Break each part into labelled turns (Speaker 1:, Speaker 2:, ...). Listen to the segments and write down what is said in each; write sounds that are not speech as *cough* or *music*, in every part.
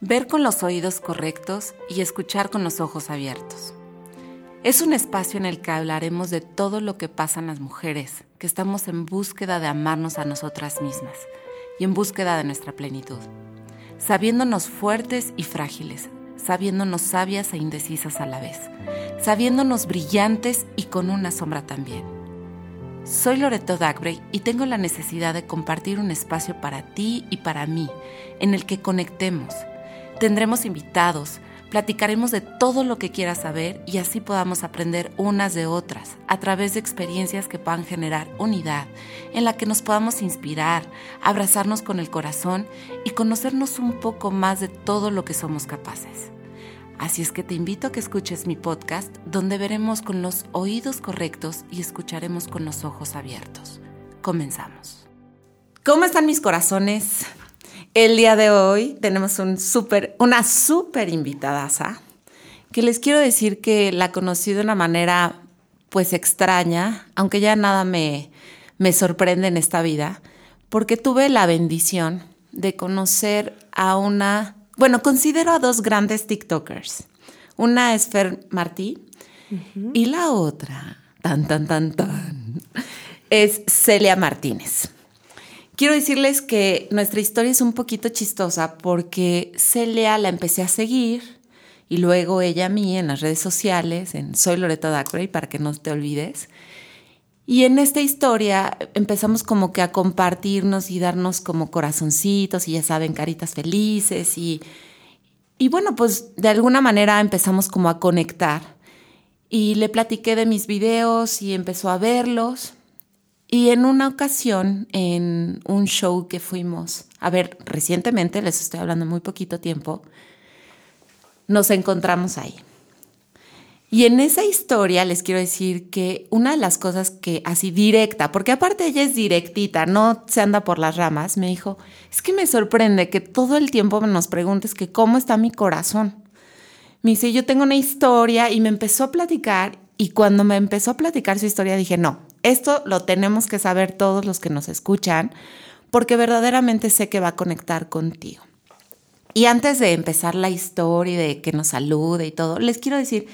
Speaker 1: Ver con los oídos correctos y escuchar con los ojos abiertos. Es un espacio en el que hablaremos de todo lo que pasa en las mujeres, que estamos en búsqueda de amarnos a nosotras mismas y en búsqueda de nuestra plenitud, sabiéndonos fuertes y frágiles, sabiéndonos sabias e indecisas a la vez, sabiéndonos brillantes y con una sombra también. Soy Loreto Dagbrey y tengo la necesidad de compartir un espacio para ti y para mí, en el que conectemos Tendremos invitados, platicaremos de todo lo que quieras saber y así podamos aprender unas de otras a través de experiencias que puedan generar unidad, en la que nos podamos inspirar, abrazarnos con el corazón y conocernos un poco más de todo lo que somos capaces. Así es que te invito a que escuches mi podcast donde veremos con los oídos correctos y escucharemos con los ojos abiertos. Comenzamos. ¿Cómo están mis corazones? El día de hoy tenemos un super, una súper invitada que les quiero decir que la conocí de una manera pues extraña, aunque ya nada me, me sorprende en esta vida, porque tuve la bendición de conocer a una, bueno, considero a dos grandes TikTokers. Una es Fer Martí y la otra, tan, tan, tan, tan, es Celia Martínez. Quiero decirles que nuestra historia es un poquito chistosa porque Celia la empecé a seguir y luego ella a mí en las redes sociales, en Soy Loreto Dacray, para que no te olvides. Y en esta historia empezamos como que a compartirnos y darnos como corazoncitos y ya saben, caritas felices y, y bueno, pues de alguna manera empezamos como a conectar. Y le platiqué de mis videos y empezó a verlos y en una ocasión, en un show que fuimos a ver recientemente, les estoy hablando muy poquito tiempo, nos encontramos ahí. Y en esa historia les quiero decir que una de las cosas que así directa, porque aparte ella es directita, no se anda por las ramas, me dijo, es que me sorprende que todo el tiempo nos preguntes que cómo está mi corazón. Me dice, yo tengo una historia y me empezó a platicar y cuando me empezó a platicar su historia dije, no, esto lo tenemos que saber todos los que nos escuchan, porque verdaderamente sé que va a conectar contigo. Y antes de empezar la historia de que nos salude y todo, les quiero decir,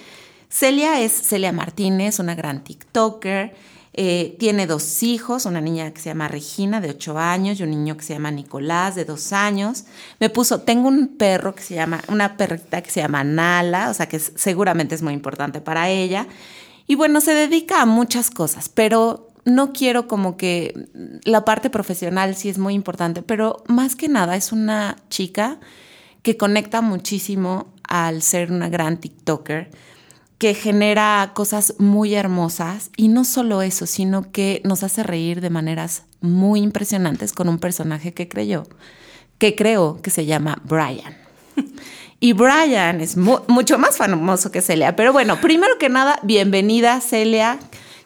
Speaker 1: Celia es Celia Martínez, una gran TikToker. Eh, tiene dos hijos, una niña que se llama Regina de 8 años y un niño que se llama Nicolás de 2 años. Me puso, tengo un perro que se llama, una perrita que se llama Nala, o sea que seguramente es muy importante para ella. Y bueno, se dedica a muchas cosas, pero no quiero como que la parte profesional sí es muy importante, pero más que nada es una chica que conecta muchísimo al ser una gran TikToker, que genera cosas muy hermosas y no solo eso, sino que nos hace reír de maneras muy impresionantes con un personaje que creyó, que creo que se llama Brian. *laughs* Y Brian es mucho más famoso que Celia. Pero bueno, primero que nada, bienvenida Celia.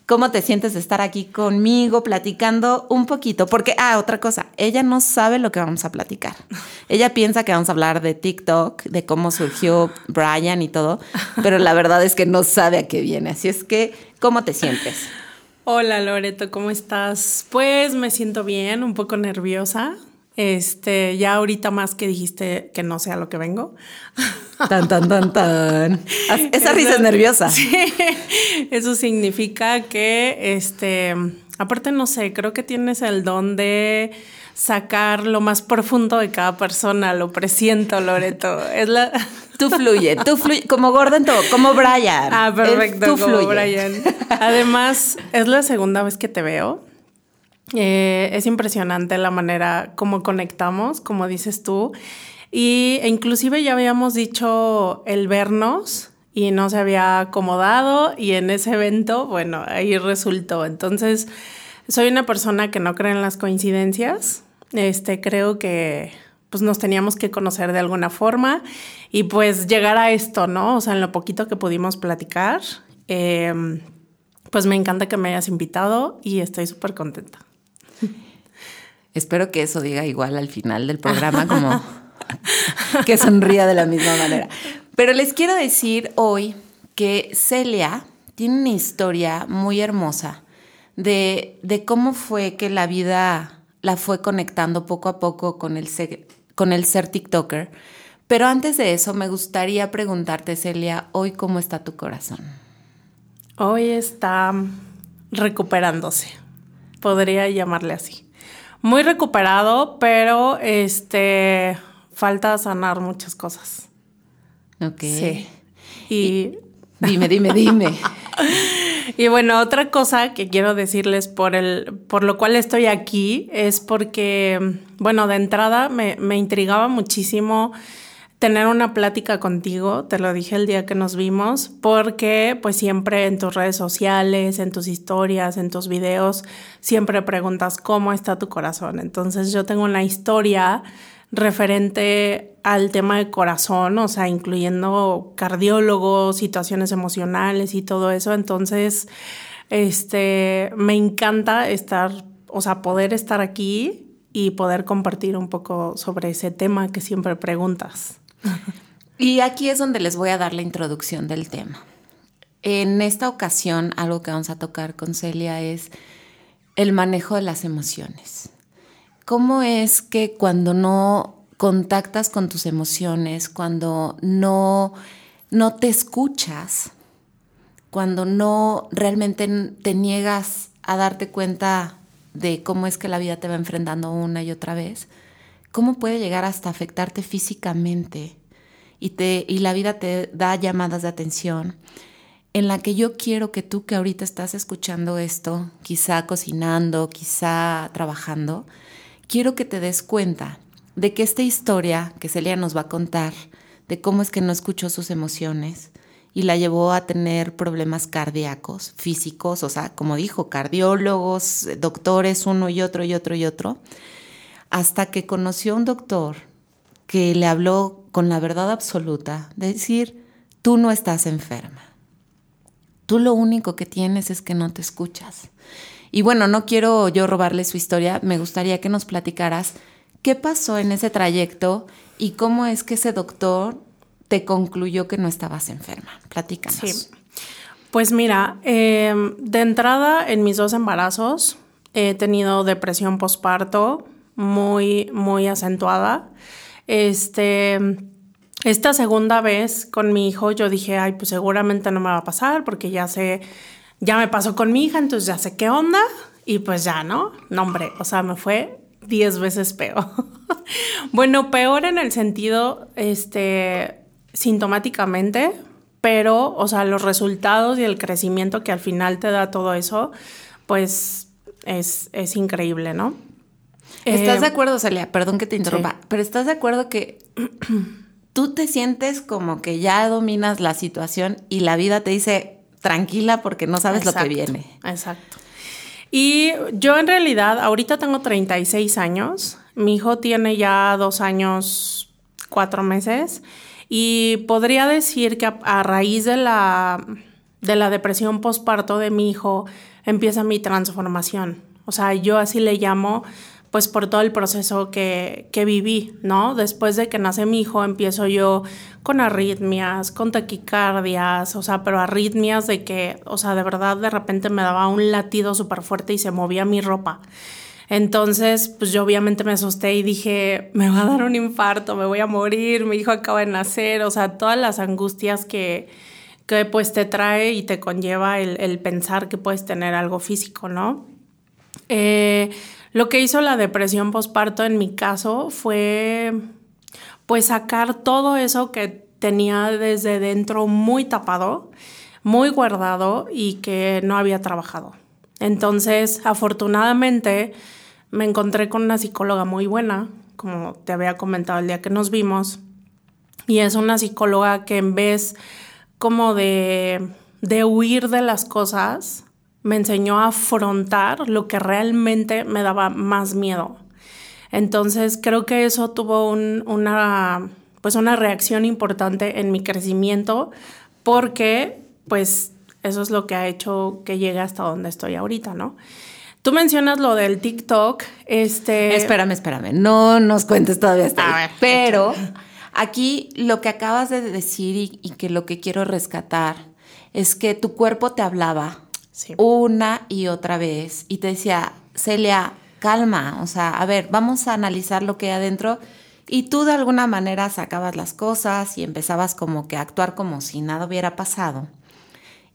Speaker 1: ¿Cómo te sientes de estar aquí conmigo platicando un poquito? Porque, ah, otra cosa, ella no sabe lo que vamos a platicar. Ella piensa que vamos a hablar de TikTok, de cómo surgió Brian y todo, pero la verdad es que no sabe a qué viene. Así es que, ¿cómo te sientes?
Speaker 2: Hola Loreto, ¿cómo estás? Pues me siento bien, un poco nerviosa, este, ya ahorita más que dijiste que no sea lo que vengo. *laughs*
Speaker 1: Tan, tan, tan, tan. Esa risa es nerviosa.
Speaker 2: Sí, *laughs* eso significa que, este, aparte no sé, creo que tienes el don de sacar lo más profundo de cada persona, lo presiento, Loreto. Es la... *laughs*
Speaker 1: Tú fluye, tú fluye, como Gordon, como Brian.
Speaker 2: Ah, perfecto, como Brian. Además, es la segunda vez que te veo. Eh, es impresionante la manera como conectamos, como dices tú. Y e inclusive ya habíamos dicho el vernos y no se había acomodado y en ese evento, bueno, ahí resultó. Entonces, soy una persona que no cree en las coincidencias. Este, creo que pues nos teníamos que conocer de alguna forma y pues llegar a esto, ¿no? O sea, en lo poquito que pudimos platicar, em, pues me encanta que me hayas invitado y estoy súper contenta. *laughs*
Speaker 1: Espero que eso diga igual al final del programa, *laughs* como que sonría de la misma manera. Pero les quiero decir hoy que Celia tiene una historia muy hermosa de, de cómo fue que la vida la fue conectando poco a poco con el ser, con el ser TikToker, Pero antes de eso, me gustaría preguntarte, Celia, hoy cómo está tu corazón.
Speaker 2: Hoy está recuperándose, podría llamarle así. Muy recuperado, pero este falta sanar muchas cosas.
Speaker 1: Ok.
Speaker 2: Sí. Y,
Speaker 1: dime, dime, dime. *laughs*
Speaker 2: y bueno, otra cosa que quiero decirles por el, por lo cual estoy aquí, es porque, bueno, de entrada me, me intrigaba muchísimo tener una plática contigo, te lo dije el día que nos vimos, porque pues siempre en tus redes sociales, en tus historias, en tus videos, siempre preguntas cómo está tu corazón. Entonces yo tengo una historia referente al tema de corazón, o sea, incluyendo cardiólogos, situaciones emocionales y todo eso. Entonces, este, me encanta estar, o sea, poder estar aquí y poder compartir un poco sobre ese tema que siempre preguntas.
Speaker 1: Y aquí es donde les voy a dar la introducción del tema. En esta ocasión, algo que vamos a tocar con Celia es el manejo de las emociones. ¿Cómo es que cuando no contactas con tus emociones, cuando no, no te escuchas, cuando no realmente te niegas a darte cuenta de cómo es que la vida te va enfrentando una y otra vez, cómo puede llegar hasta afectarte físicamente y, te, y la vida te da llamadas de atención. En la que yo quiero que tú que ahorita estás escuchando esto, quizá cocinando, quizá trabajando, quiero que te des cuenta de que esta historia que Celia nos va a contar, de cómo es que no escuchó sus emociones y la llevó a tener problemas cardíacos, físicos, o sea, como dijo, cardiólogos, doctores, uno y otro y otro y otro, hasta que conoció a un doctor que le habló con la verdad absoluta, de decir, tú no estás enferma. Tú lo único que tienes es que no te escuchas. Y bueno, no quiero yo robarle su historia, me gustaría que nos platicaras qué pasó en ese trayecto y cómo es que ese doctor te concluyó que no estabas enferma. Platícanos. Sí.
Speaker 2: Pues mira, em, de entrada en mis dos embarazos he tenido depresión postparto, muy, muy acentuada. Este, esta segunda vez con mi hijo yo dije, ay, pues seguramente no me va a pasar porque ya sé, ya me pasó con mi hija, entonces ya sé qué onda y pues ya, ¿no? No, hombre, o sea, me fue diez veces peor. *laughs* bueno, peor en el sentido, este, sintomáticamente, pero, o sea, los resultados y el crecimiento que al final te da todo eso, pues es, es increíble, ¿no?
Speaker 1: ¿Estás de eh, acuerdo, Celia? Perdón que te interrumpa, pero ¿estás de acuerdo que *clears throat* tú te sientes como que ya dominas la situación y la vida te dice tranquila porque no sabes lo que viene?
Speaker 2: Exacto. Y yo en realidad, ahorita tengo 36 años, mi hijo tiene ya dos años, cuatro meses, y podría decir que a, raíz de la, de la depresión postparto de mi hijo empieza mi transformación. O sea, yo así le llamo pues por todo el proceso que, que, viví, ¿no? Después de que nace mi hijo, empiezo yo con arritmias, con taquicardias, o sea, pero arritmias de que, o sea, de verdad de repente me daba un latido súper fuerte y se movía mi ropa. Entonces, pues yo obviamente me asusté y dije, me va a dar un infarto, me voy a morir, mi hijo acaba de nacer, o sea, todas las angustias que, que pues te trae y te conlleva el, el pensar que puedes tener algo físico, ¿no? Eh, lo que hizo la depresión postparto en mi caso fue pues sacar todo eso que tenía desde dentro muy tapado, muy guardado y que no había trabajado. Entonces, afortunadamente, me encontré con una psicóloga muy buena, como te había comentado el día que nos vimos, y es una psicóloga que en vez como de, de huir de las cosas, me enseñó a afrontar lo que realmente me daba más miedo. Entonces creo que eso tuvo una, pues una reacción importante en mi crecimiento porque pues eso es lo que ha hecho que llegue hasta donde estoy ahorita, ¿no? Tú mencionas lo del TikTok, este...
Speaker 1: Espérame, espérame, no nos cuentes todavía hasta pero aquí lo que acabas de decir y, y que lo que quiero rescatar es que tu cuerpo te hablaba una y otra vez y te decía, Celia, calma, o sea, a ver, vamos a analizar lo que hay adentro Y tú de alguna manera sacabas las cosas y empezabas como que a actuar como si nada hubiera pasado.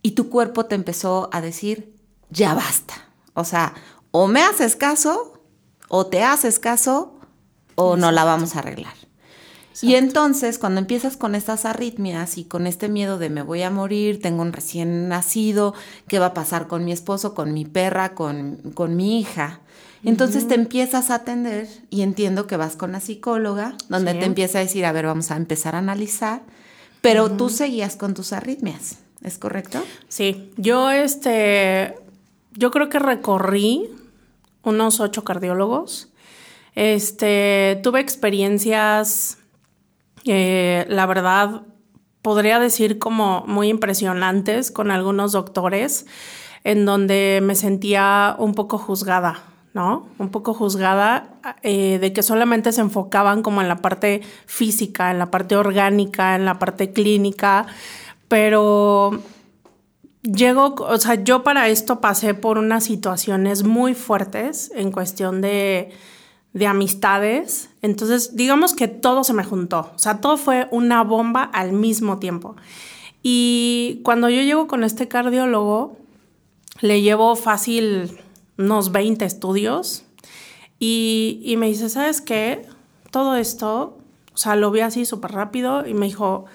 Speaker 1: Y tu cuerpo te empezó a decir, ya basta. O sea, o me haces caso, o te haces caso, o no la vamos a arreglar. Y entonces, cuando empiezas con estas arritmias y con este miedo de me voy a morir, tengo un recién nacido, ¿qué va a pasar con mi esposo, con mi perra, con, con mi hija? Entonces te empiezas a atender y entiendo que vas con la psicóloga, donde te empieza a decir, a ver, vamos a empezar a analizar, pero tú seguías con tus arritmias, ¿es correcto?
Speaker 2: Sí, yo este, yo creo que recorrí unos ocho cardiólogos. Este, tuve experiencias, eh, la verdad, podría decir como muy impresionantes con algunos doctores, en donde me sentía un poco juzgada ¿no? Un poco juzgada eh, de que solamente se enfocaban como en la parte física, en la parte orgánica, en la parte clínica, pero llego, o sea, yo para esto pasé por unas situaciones muy fuertes en cuestión de, de amistades, entonces digamos que todo se me juntó, o sea, todo fue una bomba al mismo tiempo. Y cuando yo llego con este cardiólogo, le llevo fácil unos 20 estudios y, me dice, ¿sabes qué? Todo esto, o sea, lo vi así súper rápido y me dijo,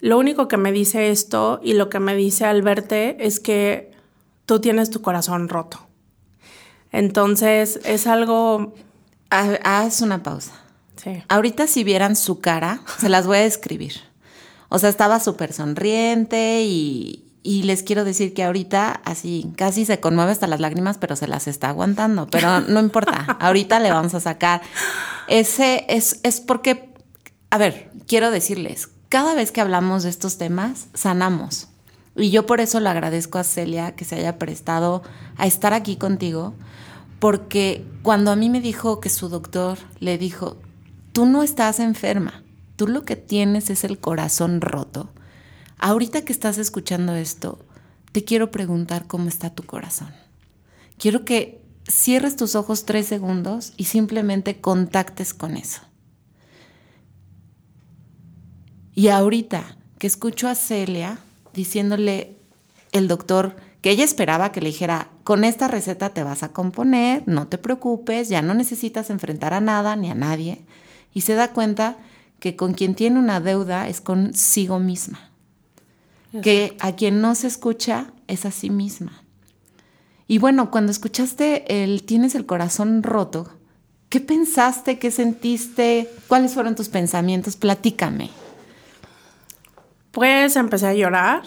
Speaker 2: lo único que me dice esto y lo que me dice al verte es que tú tienes tu corazón roto. Entonces es algo...
Speaker 1: Haz una pausa. Sí. Ahorita si vieran su cara, se las voy a describir. O sea, estaba súper sonriente y, y les quiero decir que ahorita así casi se conmueve hasta las lágrimas, pero se las está aguantando. Pero no importa, *laughs* ahorita le vamos a sacar. Ese es, es porque, a ver, quiero decirles, cada vez que hablamos de estos temas, sanamos. Y yo por eso le agradezco a Celia que se haya prestado a estar aquí contigo, porque cuando a mí me dijo que su doctor le dijo, tú no estás enferma, tú lo que tienes es el corazón roto Ahorita que estás escuchando esto, te quiero preguntar cómo está tu corazón. Quiero que cierres tus ojos tres segundos y simplemente contactes con eso. Y ahorita que escucho a Celia diciéndole el doctor que ella esperaba que le dijera, con esta receta te vas a componer, no te preocupes, ya no necesitas enfrentar a nada ni a nadie. Y se da cuenta que con quien tiene una deuda es consigo misma que a quien no se escucha es a sí misma. Y bueno, cuando escuchaste el tienes el corazón roto, ¿qué pensaste? ¿Qué sentiste? ¿Cuáles fueron tus pensamientos? Platícame.
Speaker 2: Pues empecé a llorar.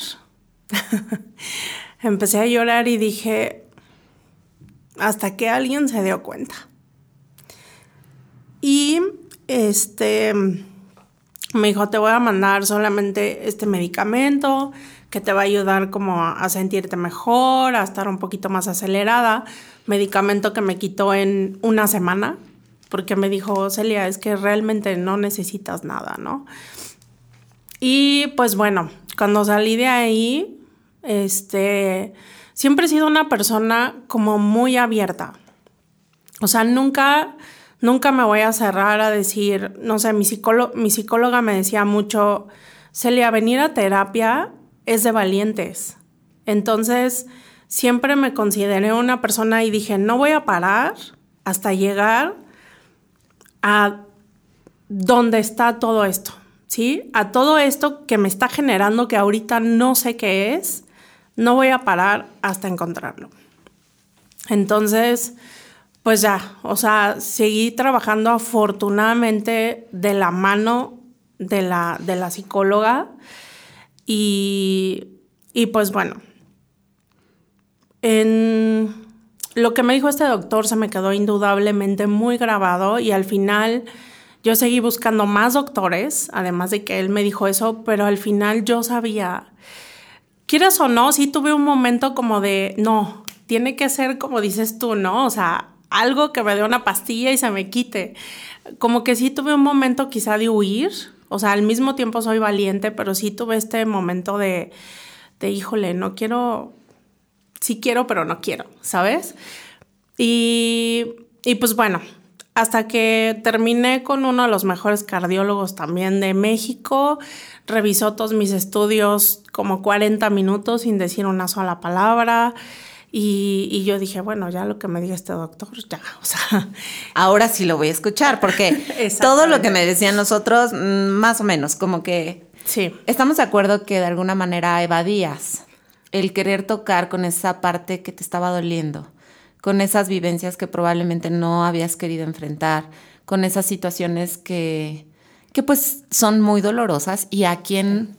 Speaker 2: *laughs* empecé a llorar y dije, hasta que alguien se dio cuenta. Y este me dijo, te voy a mandar solamente este medicamento que te va a ayudar como a, sentirte mejor, a estar un poquito más acelerada. Medicamento que me quitó en una semana, porque me dijo, Celia, es que realmente no necesitas nada, ¿no? Y pues bueno, cuando salí de ahí, este, siempre he sido una persona como muy abierta. O sea, nunca Nunca me voy a cerrar a decir, no sé, mi, mi psicóloga me decía mucho, Celia, venir a terapia es de valientes. Entonces, siempre me consideré una persona y dije, no voy a parar hasta llegar a donde está todo esto, ¿sí? A todo esto que me está generando que ahorita no sé qué es, no voy a parar hasta encontrarlo. Entonces, pues ya, o sea, seguí trabajando afortunadamente de la mano de la, de la psicóloga y, y pues bueno, en lo que me dijo este doctor se me quedó indudablemente muy grabado y al final yo seguí buscando más doctores, además de que él me dijo eso, pero al final yo sabía, quieras o no, sí tuve un momento como de, no, tiene que ser como dices tú, ¿no? O sea, algo que me dé una pastilla y se me quite. Como que sí tuve un momento quizá de huir, o sea, al mismo tiempo soy valiente, pero sí tuve este momento de, de híjole, no quiero, sí quiero, pero no quiero, ¿sabes? Y, y pues bueno, hasta que terminé con uno de los mejores cardiólogos también de México. Revisó todos mis estudios como 40 minutos sin decir una sola palabra. Y, yo dije, bueno, ya lo que me diga este doctor, ya, *laughs* o sea.
Speaker 1: Ahora sí lo voy a escuchar, porque *laughs* todo lo que me decían nosotros, mm, más o menos, como que. Sí. Estamos de acuerdo que de alguna manera evadías el querer tocar con esa parte que te estaba doliendo, con esas vivencias que probablemente no habías querido enfrentar, con esas situaciones que, que pues son muy dolorosas y a quien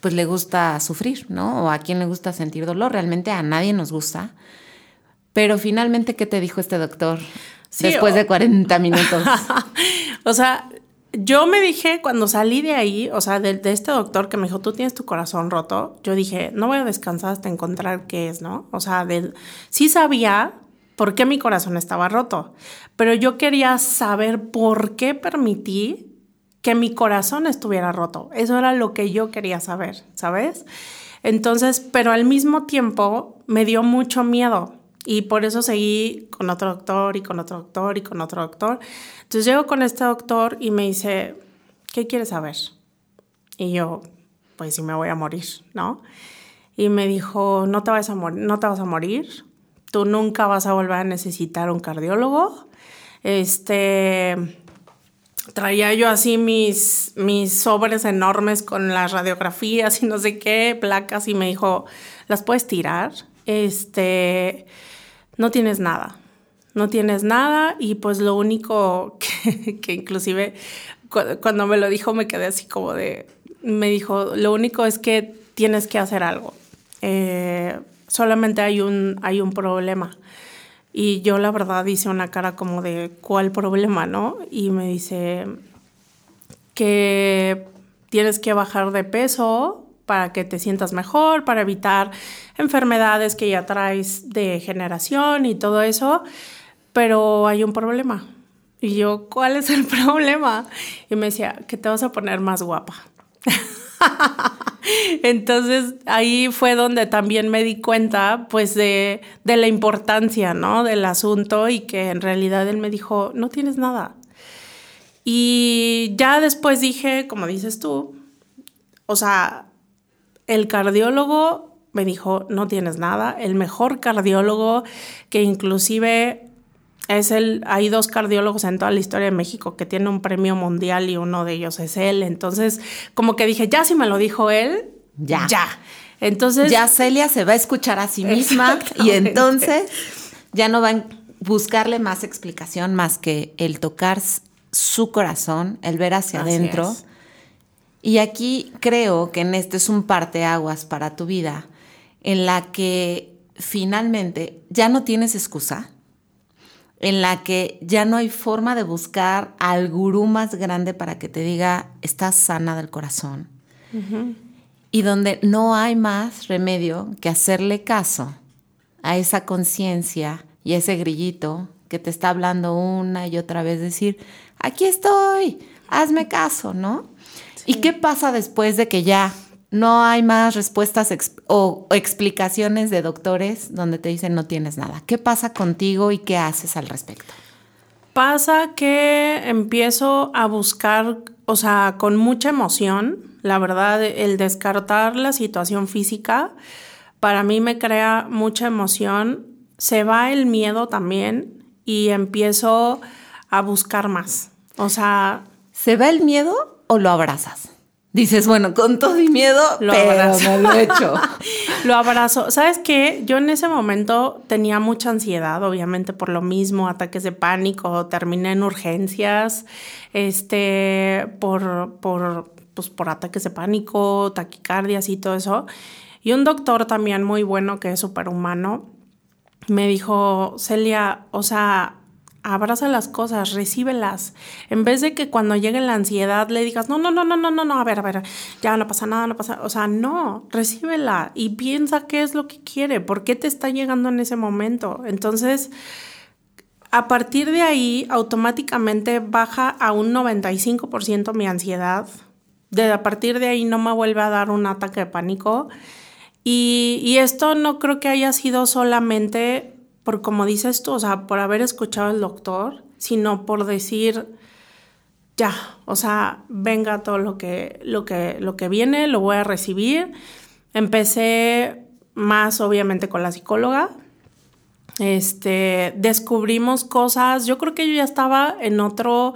Speaker 1: pues le gusta sufrir, ¿no? O a quien le gusta sentir dolor. Realmente a nadie nos gusta. Pero finalmente, ¿qué te dijo este doctor después de 40 minutos? *laughs*
Speaker 2: o sea, yo me dije cuando salí de ahí, o sea, de, este doctor que me dijo, tú tienes tu corazón roto, yo dije, no voy a descansar hasta encontrar qué es, ¿no? O sea, sí sabía por qué mi corazón estaba roto, pero yo quería saber por qué permití que mi corazón estuviera roto. Eso era lo que yo quería saber, ¿sabes? Entonces, pero al mismo tiempo me dio mucho miedo y por eso seguí con otro doctor y con otro doctor y con otro doctor. Entonces llego con este doctor y me dice, ¿qué quieres saber? Y yo, pues si me voy a morir, ¿no? Y me dijo, no te vas a, no te vas a morir, tú nunca vas a volver a necesitar un cardiólogo. Este, traía yo así mis, mis sobres enormes con las radiografías y no sé qué, placas, y me dijo, ¿las puedes tirar? Este, no tienes nada, no tienes nada, y pues lo único *laughs* que, inclusive cuando me lo dijo me quedé así como de, me dijo, lo único es que tienes que hacer algo. Eh, solamente hay un, hay un problema. Y yo la verdad hice una cara como de, ¿cuál problema, no? Y me dice que tienes que bajar de peso para que te sientas mejor, para evitar enfermedades que ya traes de generación y todo eso, pero hay un problema. Y yo, ¿cuál es el *laughs* problema? Y me decía, que te vas a poner más guapa. *laughs* *laughs* Entonces ahí fue donde también me di cuenta pues de, la importancia, ¿no? Del asunto y que en realidad él me dijo, no tienes nada. Y ya después dije, como dices tú, o sea, el cardiólogo me dijo, no tienes nada, el mejor cardiólogo que inclusive es el, hay dos cardiólogos en toda la historia de México que tienen un premio mundial y uno de ellos es él. Entonces, como que dije, ya si me lo dijo él, ya. Ya. Entonces.
Speaker 1: Ya Celia se va a escuchar a sí misma y entonces ya no va a buscarle más explicación más que el tocar su corazón, el ver hacia adentro. Y aquí creo que en este es un parteaguas para tu vida, en la que finalmente ya no tienes excusa en la que ya no hay forma de buscar al gurú más grande para que te diga, estás sana del corazón. Y donde no hay más remedio que hacerle caso a esa conciencia y ese grillito que te está hablando una y otra vez, decir, aquí estoy, hazme caso, ¿no? ¿Y qué pasa después de que ya no hay más respuestas o explicaciones de doctores donde te dicen no tienes nada. ¿Qué pasa contigo y qué haces al respecto?
Speaker 2: Pasa que empiezo a buscar, o sea, con mucha emoción, la verdad, el descartar la situación física, para mí me crea mucha emoción, se va el miedo también y empiezo a buscar más. O sea...
Speaker 1: ¿Se va el miedo o lo abrazas? Dices, bueno, con todo y miedo, lo abrazo. *laughs* lo he hecho. *laughs*
Speaker 2: lo abrazo. ¿Sabes qué? Yo en ese momento tenía mucha ansiedad, obviamente por lo mismo, ataques de pánico, terminé en urgencias, este, por, por, pues, por ataques de pánico, taquicardias y todo eso. Y un doctor también muy bueno, que es superhumano, me dijo, Celia, o sea, abraza las cosas, recíbelas. En vez de que cuando llegue la ansiedad le digas, no, no, no, no, no, no, no, a ver, a ver, ya no pasa nada, no pasa, o sea, no, recíbela y piensa qué es lo que quiere, por qué te está llegando en ese momento. Entonces, a partir de ahí, automáticamente baja a un 95% mi ansiedad. De a partir de ahí no me vuelve a dar un ataque de pánico. Y, y esto no creo que haya sido solamente por como dices tú, o sea, por haber escuchado al doctor, sino por decir, ya, o sea, venga todo lo que, lo que, lo que viene, lo voy a recibir. Empecé más obviamente con la psicóloga. Este, descubrimos cosas, yo creo que yo ya estaba en otro,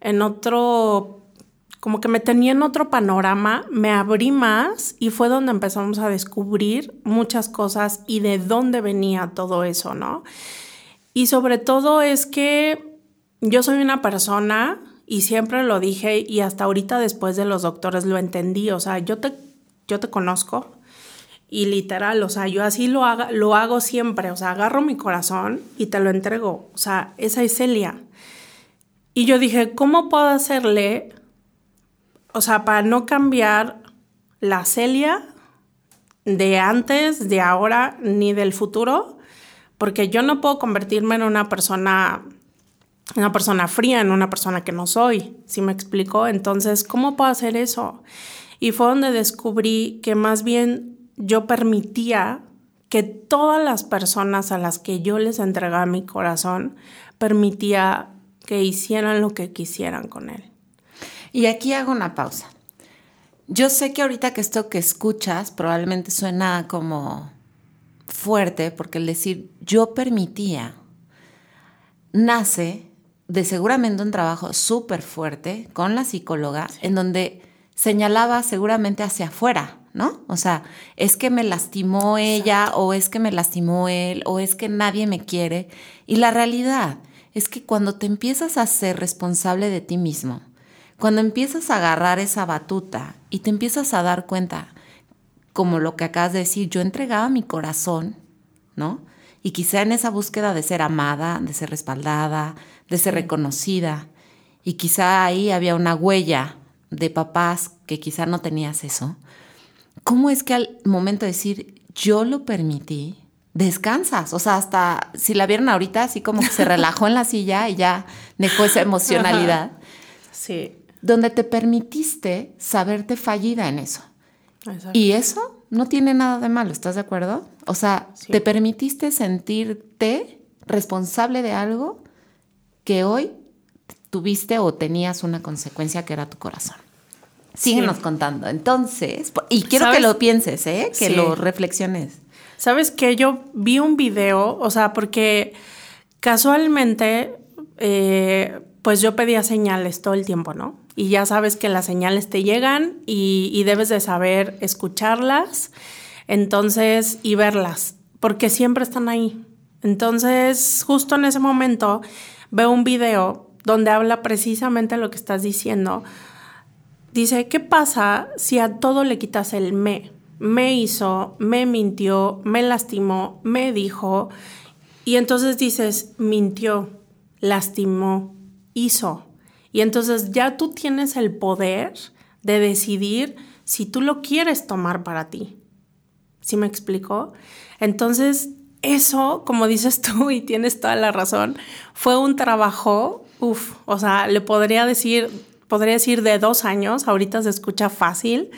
Speaker 2: en otro, como que me tenía en otro panorama, me abrí más y fue donde empezamos a descubrir muchas cosas y de dónde venía todo eso, ¿no? Y sobre todo es que yo soy una persona y siempre lo dije y hasta ahorita después de los doctores lo entendí, o sea, yo te, yo te conozco y literal, o sea, yo así lo, haga, lo hago siempre, o sea, agarro mi corazón y te lo entrego, o sea, esa es Celia. Y yo dije, ¿cómo puedo hacerle, o sea, para no cambiar la Celia de antes, de ahora, ni del futuro? Porque yo no puedo convertirme en una persona una persona fría, en una persona que no soy, ¿sí me explico? Entonces, ¿cómo puedo hacer eso? Y fue donde descubrí que más bien yo permitía que todas las personas a las que yo les entregaba mi corazón, permitía que hicieran lo que quisieran con él.
Speaker 1: Y aquí hago una pausa. Yo sé que ahorita que esto que escuchas probablemente suena como fuerte, porque el decir yo permitía nace de seguramente un trabajo súper fuerte con la psicóloga, en donde señalaba seguramente hacia afuera, ¿no? O sea, es que me lastimó ella o es que me lastimó él o es que nadie me quiere. Y la realidad es que cuando te empiezas a ser responsable de ti mismo, cuando empiezas a agarrar esa batuta y te empiezas a dar cuenta, como lo que acabas de decir, yo entregaba mi corazón, ¿no? Y quizá en esa búsqueda de ser amada, de ser respaldada, de ser reconocida. Y quizá ahí había una huella de papás que quizá no tenías eso. ¿Cómo es que al momento de decir yo lo permití, descansas? O sea, hasta si la vieron ahorita, así como que se *laughs* relajó en la silla y ya dejó esa emocionalidad.
Speaker 2: Sí.
Speaker 1: Donde te permitiste saberte fallida en eso. Y eso no tiene nada de malo, ¿estás de acuerdo? O sea, te permitiste sentirte responsable de algo que hoy tuviste o tenías una consecuencia que era tu corazón. Síguenos contando. Entonces, y quiero que lo pienses, ¿eh? que lo reflexiones.
Speaker 2: Sabes que yo vi un video, o sea, porque casualmente, eh, pues yo pedía señales todo el tiempo, ¿no? Y ya sabes que las señales te llegan y, debes de saber escucharlas, entonces, y verlas, porque siempre están ahí. Entonces, justo en ese momento, veo un video donde habla precisamente lo que estás diciendo. Dice, ¿qué pasa si a todo le quitas el me? Me hizo, me mintió, me lastimó, me dijo. Y entonces dices, mintió, lastimó, hizo. Y entonces ya tú tienes el poder de decidir si tú lo quieres tomar para ti. ¿Sí me explico? Entonces, eso, como dices tú, y tienes toda la razón, fue un trabajo, uff, o sea, le podría decir, podría decir de dos años, ahorita se escucha fácil,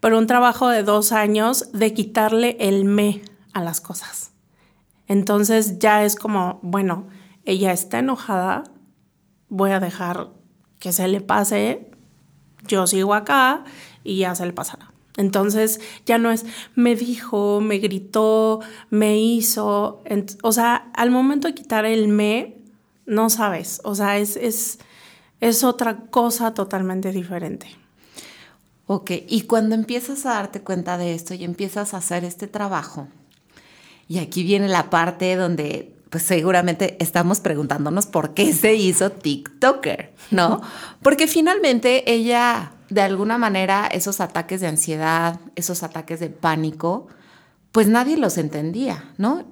Speaker 2: pero un trabajo de dos años de quitarle el me a las cosas. Entonces ya es como, bueno, ella está enojada, voy a dejar que se le pase, yo sigo acá y ya se le pasará. Entonces ya no es me dijo, me gritó, me hizo. o sea, al momento de quitar el me, no sabes. O sea, es, es, es otra cosa totalmente diferente.
Speaker 1: Ok, y cuando empiezas a darte cuenta de esto y empiezas a hacer este trabajo, y aquí viene la parte donde pues seguramente estamos preguntándonos por qué se hizo TikToker, ¿no? Porque finalmente ella de alguna manera esos ataques de ansiedad, esos ataques de pánico, pues nadie los entendía, ¿no?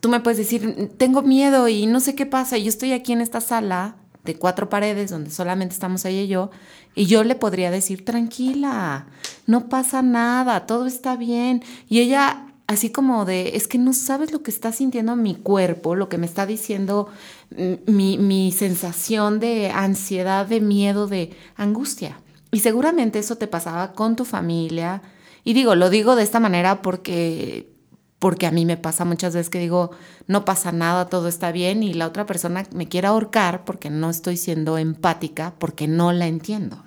Speaker 1: Tú me puedes decir, tengo miedo y no sé qué pasa, yo estoy aquí en esta sala de cuatro paredes donde solamente estamos ella y yo, y yo le podría decir, tranquila, no pasa nada, todo está bien. Y ella, así como de, es que no sabes lo que está sintiendo mi cuerpo, lo que me está diciendo mi, mi sensación de ansiedad, de miedo, de angustia. Y seguramente eso te pasaba con tu familia. Y digo, lo digo de esta manera porque porque a mí me pasa muchas veces que digo, no pasa nada, todo está bien, y la otra persona me quiere ahorcar porque no estoy siendo empática, porque no la entiendo.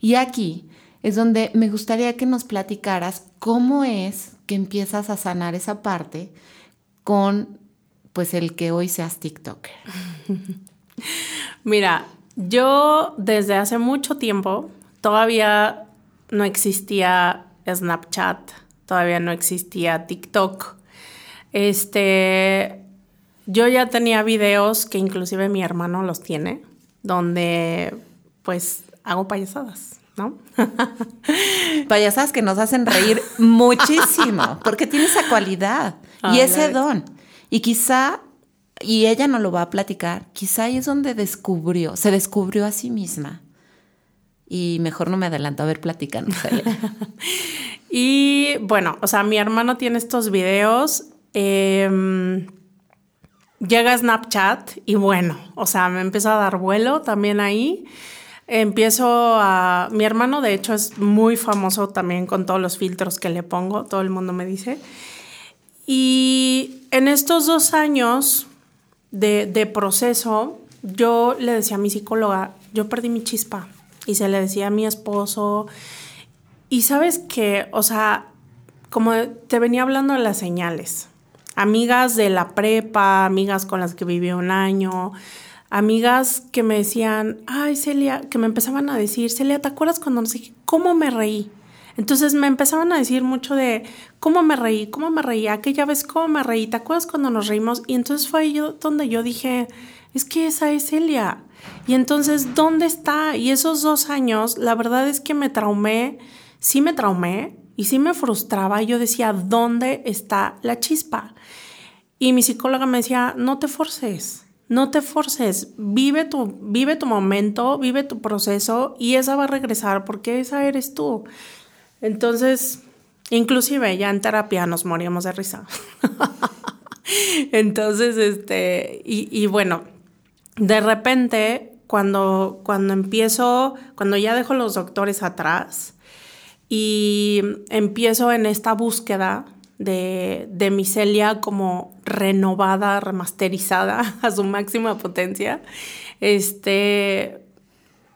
Speaker 1: Y aquí es donde me gustaría que nos platicaras cómo es que empiezas a sanar esa parte con pues el que hoy seas TikToker. *laughs*
Speaker 2: Mira, yo desde hace mucho tiempo todavía no existía Snapchat, todavía no existía TikTok. Este, yo ya tenía videos que inclusive mi hermano los tiene, donde pues hago payasadas. ¿No? *laughs*
Speaker 1: payasadas que nos hacen reír muchísimo, *laughs* porque tiene esa cualidad y ese don. Y quizá, y ella no lo va a platicar, quizá ahí es donde descubrió, se descubrió a sí misma. Y mejor no me adelanto, a ver, platicando. *laughs*
Speaker 2: y bueno, o sea, mi hermano tiene estos videos. Em, llega Snapchat y bueno, o sea, me empezó a dar vuelo también ahí. Empiezo a... Mi hermano, de hecho, es muy famoso también con todos los filtros que le pongo, todo el mundo me dice. Y en estos dos años de, proceso, yo le decía a mi psicóloga, yo perdí mi chispa y se le decía a mi esposo. Y sabes que, o sea, como te venía hablando de las señales, amigas de la prepa, amigas con las que viví un año, amigas que me decían, ay Celia, que me empezaban a decir, Celia, ¿te acuerdas cuando no sé cómo me reí? Entonces me empezaban a decir mucho de cómo me reí, cómo me reí, aquella vez cómo me reí, ¿te acuerdas cuando nos reímos? Y entonces fue ahí donde yo dije, es que esa es Celia. Y entonces, ¿dónde está? Y esos dos años, la verdad es que me traumé, sí me traumé y sí me frustraba. Yo decía, ¿dónde está la chispa? Y mi psicóloga me decía, no te forces, no te forces, vive tu, vive tu momento, vive tu proceso y esa va a regresar porque esa eres tú. Entonces, inclusive ya en terapia nos moríamos de risa. *laughs* Entonces, este, y, bueno, de repente, cuando, cuando empiezo, cuando ya dejo los doctores atrás y empiezo en esta búsqueda de, de mi Celia como renovada, remasterizada *laughs* a su máxima potencia, este,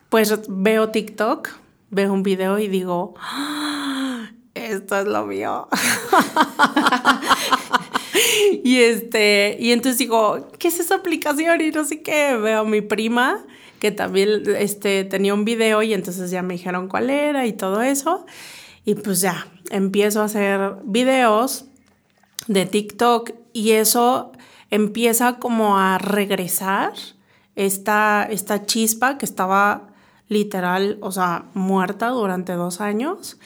Speaker 2: pues veo TikTok, veo un video y digo, ¡Ah! esto es lo mío. *laughs* y este, y entonces digo, ¿qué es esa aplicación? Y no sé qué, veo a mi prima que también este, tenía un video y entonces ya me dijeron cuál era y todo eso. Y pues ya, empiezo a hacer videos de TikTok y eso empieza como a regresar esta, esta chispa que estaba literal, o sea, muerta durante dos años.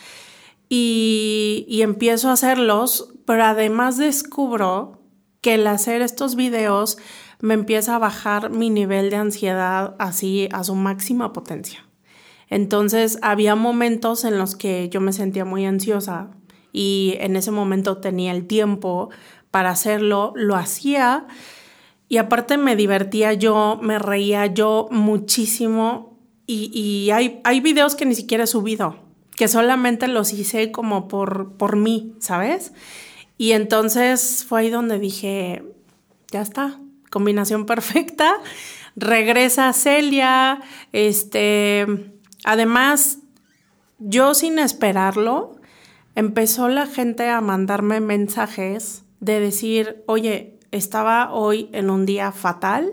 Speaker 2: Y, y empiezo a hacerlos pero además descubro que el hacer estos videos me empieza a bajar mi nivel de ansiedad así a su máxima potencia. Entonces había momentos en los que yo me sentía muy ansiosa y en ese momento tenía el tiempo para hacerlo, lo hacía y aparte me divertía yo, me reía yo muchísimo y, hay, hay videos que ni siquiera he subido, que solamente los hice como por, por mí, ¿sabes? Y entonces fue ahí donde dije, ya está, combinación *laughs* perfecta. Regresa Celia, este, además, yo sin esperarlo, empezó la gente a mandarme mensajes de decir, oye, estaba hoy en un día fatal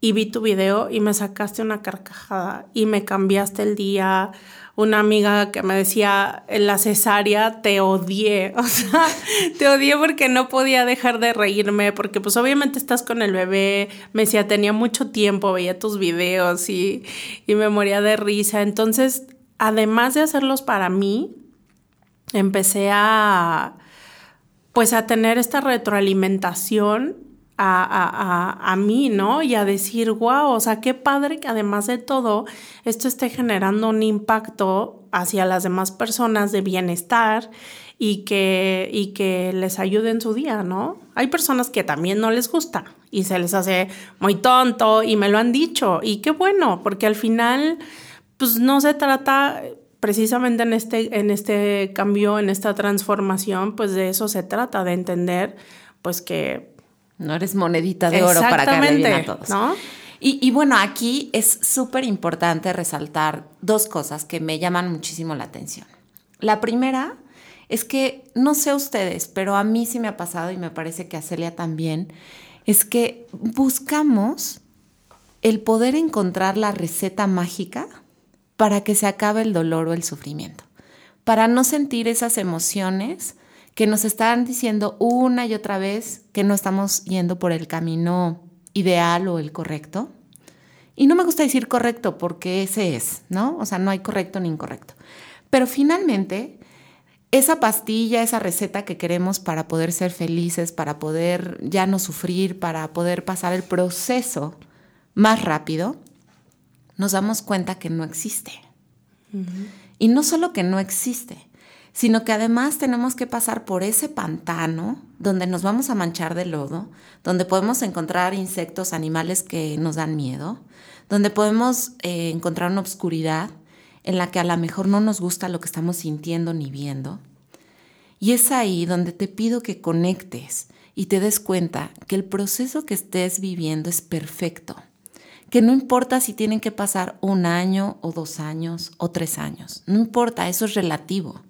Speaker 2: y vi tu video y me sacaste una carcajada y me cambiaste el día una amiga que me decía, en la cesárea te odié, *laughs* o sea, te odié porque no podía dejar de reírme, porque pues obviamente estás con el bebé, me decía, tenía mucho tiempo, veía tus videos y, y me moría de risa. Entonces, además de hacerlos para mí, empecé a, pues a tener esta retroalimentación a, a, a, mí, ¿no? Y a decir, wow, o sea, qué padre que además de todo esto esté generando un impacto hacia las demás personas de bienestar y que, y que les ayude en su día, ¿no? Hay personas que también no les gusta y se les hace muy tonto y me lo han dicho y qué bueno, porque al final, pues no se trata precisamente en este, en este cambio, en esta transformación, pues de eso se trata, de entender pues que...
Speaker 1: No eres monedita de oro para caerle bien a todos. ¿no? Y, y, bueno, aquí es súper importante resaltar dos cosas que me llaman muchísimo la atención. La primera es que, no sé ustedes, pero a mí sí me ha pasado y me parece que a Celia también, es que buscamos el poder encontrar la receta mágica para que se acabe el dolor o el sufrimiento, para no sentir esas emociones que nos están diciendo una y otra vez que no estamos yendo por el camino ideal o el correcto. Y no me gusta decir correcto porque ese es, ¿no? O sea, no hay correcto ni incorrecto. Pero finalmente, esa pastilla, esa receta que queremos para poder ser felices, para poder ya no sufrir, para poder pasar el proceso más rápido, nos damos cuenta que no existe. Y no solo que no existe, sino que además tenemos que pasar por ese pantano donde nos vamos a manchar de lodo, donde podemos encontrar insectos, animales que nos dan miedo, donde podemos eh, encontrar una oscuridad en la que a lo mejor no nos gusta lo que estamos sintiendo ni viendo. Y es ahí donde te pido que conectes y te des cuenta que el proceso que estés viviendo es perfecto que no importa si tienen que pasar un año o dos años o tres años, no importa, eso es relativo.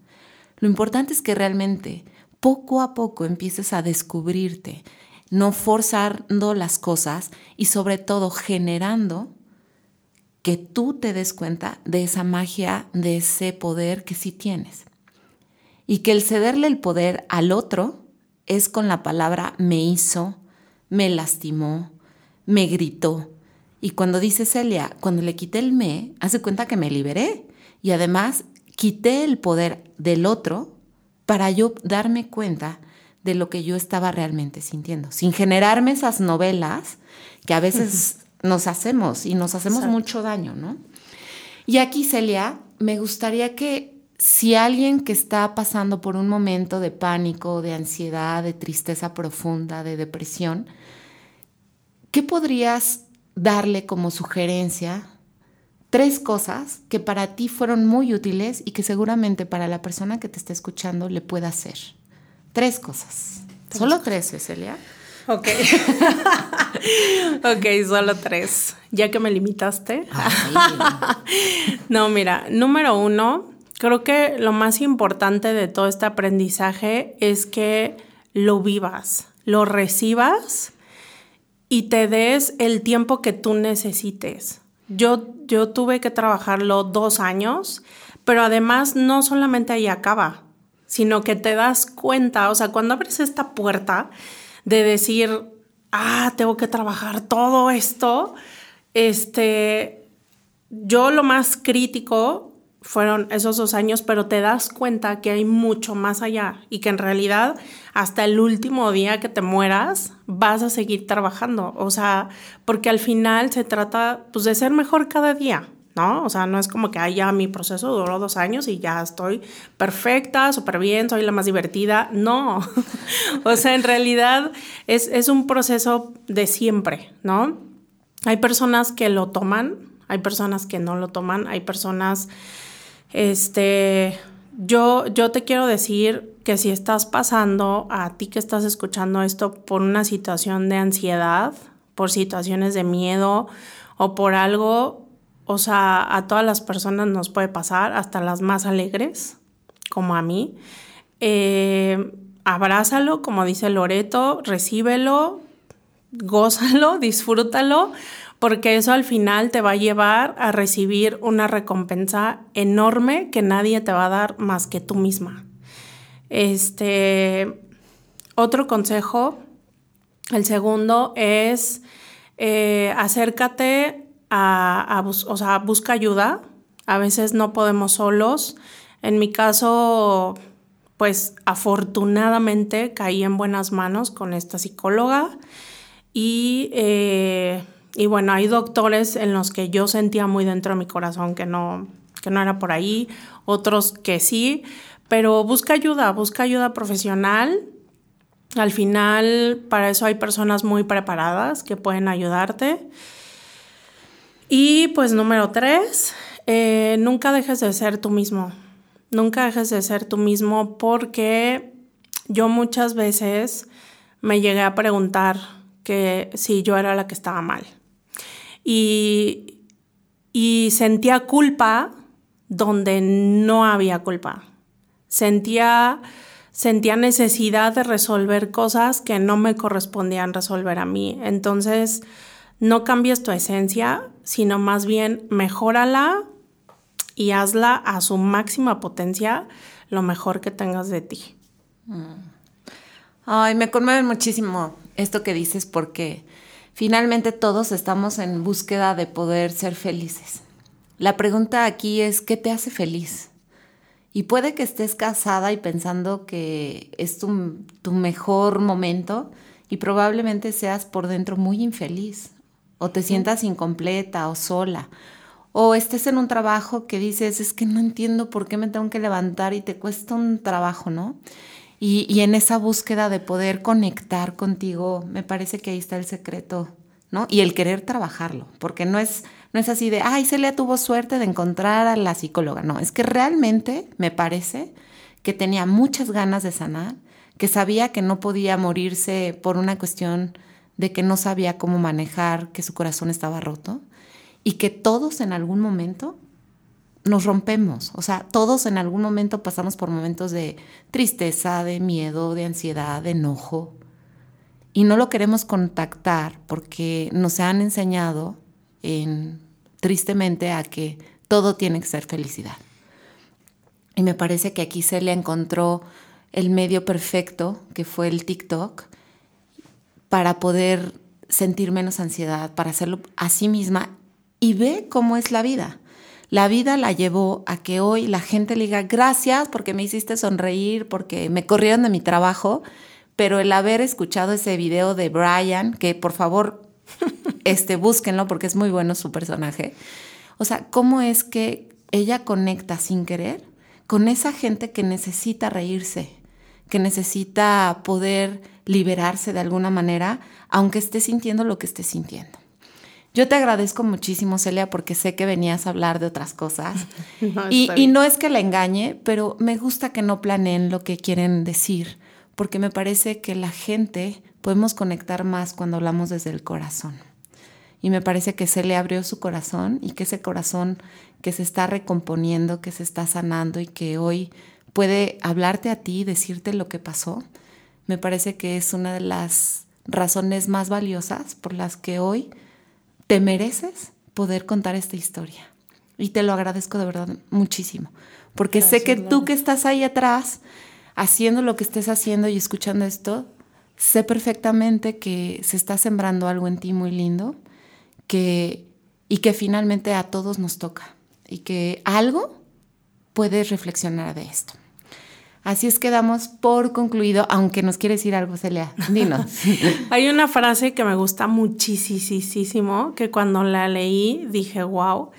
Speaker 1: Lo importante es que realmente poco a poco empieces a descubrirte, no forzando las cosas y sobre todo generando que tú te des cuenta de esa magia, de ese poder que sí tienes. Y que el cederle el poder al otro es con la palabra me hizo, me lastimó, me gritó, y cuando dice Celia, cuando le quité el me, hace cuenta que me liberé. Y además quité el poder del otro para yo darme cuenta de lo que yo estaba realmente sintiendo, sin generarme esas novelas que a veces nos hacemos y nos hacemos mucho daño, ¿no? Y aquí, Celia, me gustaría que si alguien que está pasando por un momento de pánico, de ansiedad, de tristeza profunda, de depresión, ¿qué podrías darle como sugerencia tres cosas que para ti fueron muy útiles y que seguramente para la persona que te está escuchando le pueda hacer. Tres cosas. Solo tres, Cecilia.
Speaker 2: Ok. *laughs* ok, solo tres. Ya que me limitaste. *laughs* no, mira, número uno, creo que lo más importante de todo este aprendizaje es que lo vivas, lo recibas y te des el tiempo que tú necesites. Yo, yo tuve que trabajarlo dos años, pero además no solamente ahí acaba, sino que te das cuenta, o sea, cuando abres esta puerta de decir, ah, tengo que trabajar todo esto, este, yo lo más crítico fueron esos dos años, pero te das cuenta que hay mucho más allá y que en realidad hasta el último día que te mueras vas a seguir trabajando. O sea, porque al final se trata pues, de ser mejor cada día, ¿no? O sea, no es como que haya mi proceso duró dos años y ya estoy perfecta, súper bien, soy la más divertida. No, *laughs* o sea, en realidad es, es un proceso de siempre, ¿no? Hay personas que lo toman, hay personas que no lo toman, hay personas este, yo, yo te quiero decir que si estás pasando, a ti que estás escuchando esto, por una situación de ansiedad, por situaciones de miedo o por algo, o sea, a todas las personas nos puede pasar, hasta las más alegres, como a mí. Eh, abrázalo, como dice Loreto, recíbelo, gózalo, *laughs* disfrútalo, porque eso al final te va a llevar a recibir una recompensa enorme que nadie te va a dar más que tú misma. Este, otro consejo, el segundo es eh, acércate a, o sea, busca ayuda. A veces no podemos solos. En mi caso, pues afortunadamente caí en buenas manos con esta psicóloga y eh, y bueno, hay doctores en los que yo sentía muy dentro de mi corazón que no, que no era por ahí, otros que sí, pero busca ayuda, busca ayuda profesional. Al final, para eso hay personas muy preparadas que pueden ayudarte. Y pues número tres, Eh, nunca dejes de ser tú mismo. Nunca dejes de ser tú mismo porque yo muchas veces me llegué a preguntar que si yo era la que estaba mal. Y, sentía culpa donde no había culpa. Sentía, sentía necesidad de resolver cosas que no me correspondían resolver a mí. Entonces, no cambies tu esencia, sino más bien mejórala y hazla a su máxima potencia lo mejor que tengas de ti. Mm.
Speaker 1: Ay, me conmueve muchísimo esto que dices porque finalmente todos estamos en búsqueda de poder ser felices. La pregunta aquí es, ¿qué te hace feliz? Y puede que estés casada y pensando que es tu, tu mejor momento y probablemente seas por dentro muy infeliz o te sientas incompleta o sola o estés en un trabajo que dices, es que no entiendo por qué me tengo que levantar y te cuesta un trabajo, ¿no? Y, en esa búsqueda de poder conectar contigo, me parece que ahí está el secreto, ¿no? Y el querer trabajarlo, porque no es, no es así de, ay, Celia tuvo suerte de encontrar a la psicóloga, no, es que realmente me parece que tenía muchas ganas de sanar, que sabía que no podía morirse por una cuestión de que no sabía cómo manejar, que su corazón estaba roto y que todos en algún momento nos rompemos, o sea, todos en algún momento pasamos por momentos de tristeza, de miedo, de ansiedad, de enojo y no lo queremos contactar porque nos han enseñado en, tristemente a que todo tiene que ser felicidad. Y me parece que aquí se le encontró el medio perfecto, que fue el TikTok, para poder sentir menos ansiedad, para hacerlo a sí misma y ve cómo es la vida. La vida la llevó a que hoy la gente le diga gracias porque me hiciste sonreír, porque me corrieron de mi trabajo, pero el haber escuchado ese video de Brian, que por favor *laughs* este, búsquenlo porque es muy bueno su personaje, o sea, cómo es que ella conecta sin querer con esa gente que necesita reírse, que necesita poder liberarse de alguna manera, aunque esté sintiendo lo que esté sintiendo. Yo te agradezco muchísimo, Celia, porque sé que venías a hablar de otras cosas. *laughs* y, y, no es que la engañe, pero me gusta que no planeen lo que quieren decir, porque me parece que la gente podemos conectar más cuando hablamos desde el corazón. Y me parece que se le abrió su corazón y que ese corazón que se está recomponiendo, que se está sanando y que hoy puede hablarte a ti, decirte lo que pasó, me parece que es una de las razones más valiosas por las que hoy te mereces poder contar esta historia. Y te lo agradezco de verdad muchísimo, porque sé que tú que estás ahí atrás, haciendo lo que estés haciendo y escuchando esto, sé perfectamente que se está sembrando algo en ti muy lindo, que, y que finalmente a todos nos toca, y que algo puedes reflexionar de esto. Así es que damos por concluido, aunque nos quiere decir algo, Celia. Dinos. *laughs*
Speaker 2: Hay una frase que me gusta muchísimo, que cuando la leí dije, wow,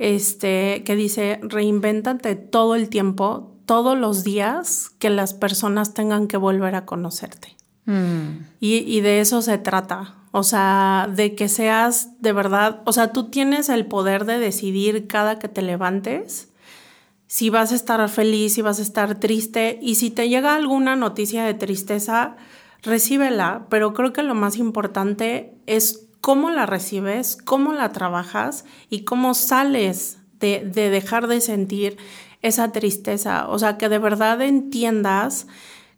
Speaker 2: este, que dice, reinvéntate todo el tiempo, todos los días que las personas tengan que volver a conocerte. Mm. Y, y de eso se trata. O sea, de que seas de verdad, o sea, tú tienes el poder de decidir cada que te levantes si vas a estar feliz, si vas a estar triste y si te llega alguna noticia de tristeza, recíbela, pero creo que lo más importante es cómo la recibes, cómo la trabajas y cómo sales de, dejar de sentir esa tristeza. O sea, que de verdad entiendas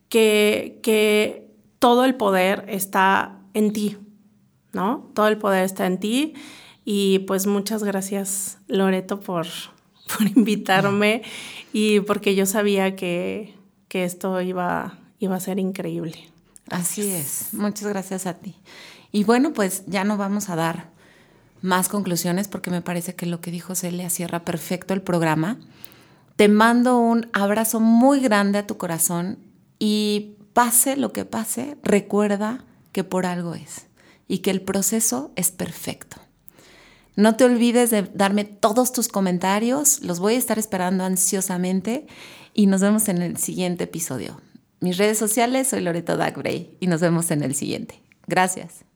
Speaker 2: que, que todo el poder está en ti, ¿no? Todo el poder está en ti. Y pues muchas gracias, Loreto, por, por invitarme y porque yo sabía que, esto iba, iba a ser increíble.
Speaker 1: Así es. Muchas gracias a ti. Y bueno, pues ya no vamos a dar más conclusiones porque me parece que lo que dijo Celia cierra perfecto el programa. Te mando un abrazo muy grande a tu corazón y pase lo que pase, recuerda que por algo es y que el proceso es perfecto. No te olvides de darme todos tus comentarios, los voy a estar esperando ansiosamente y nos vemos en el siguiente episodio. Mis redes sociales, soy Loreto Dagbray y nos vemos en el siguiente. Gracias.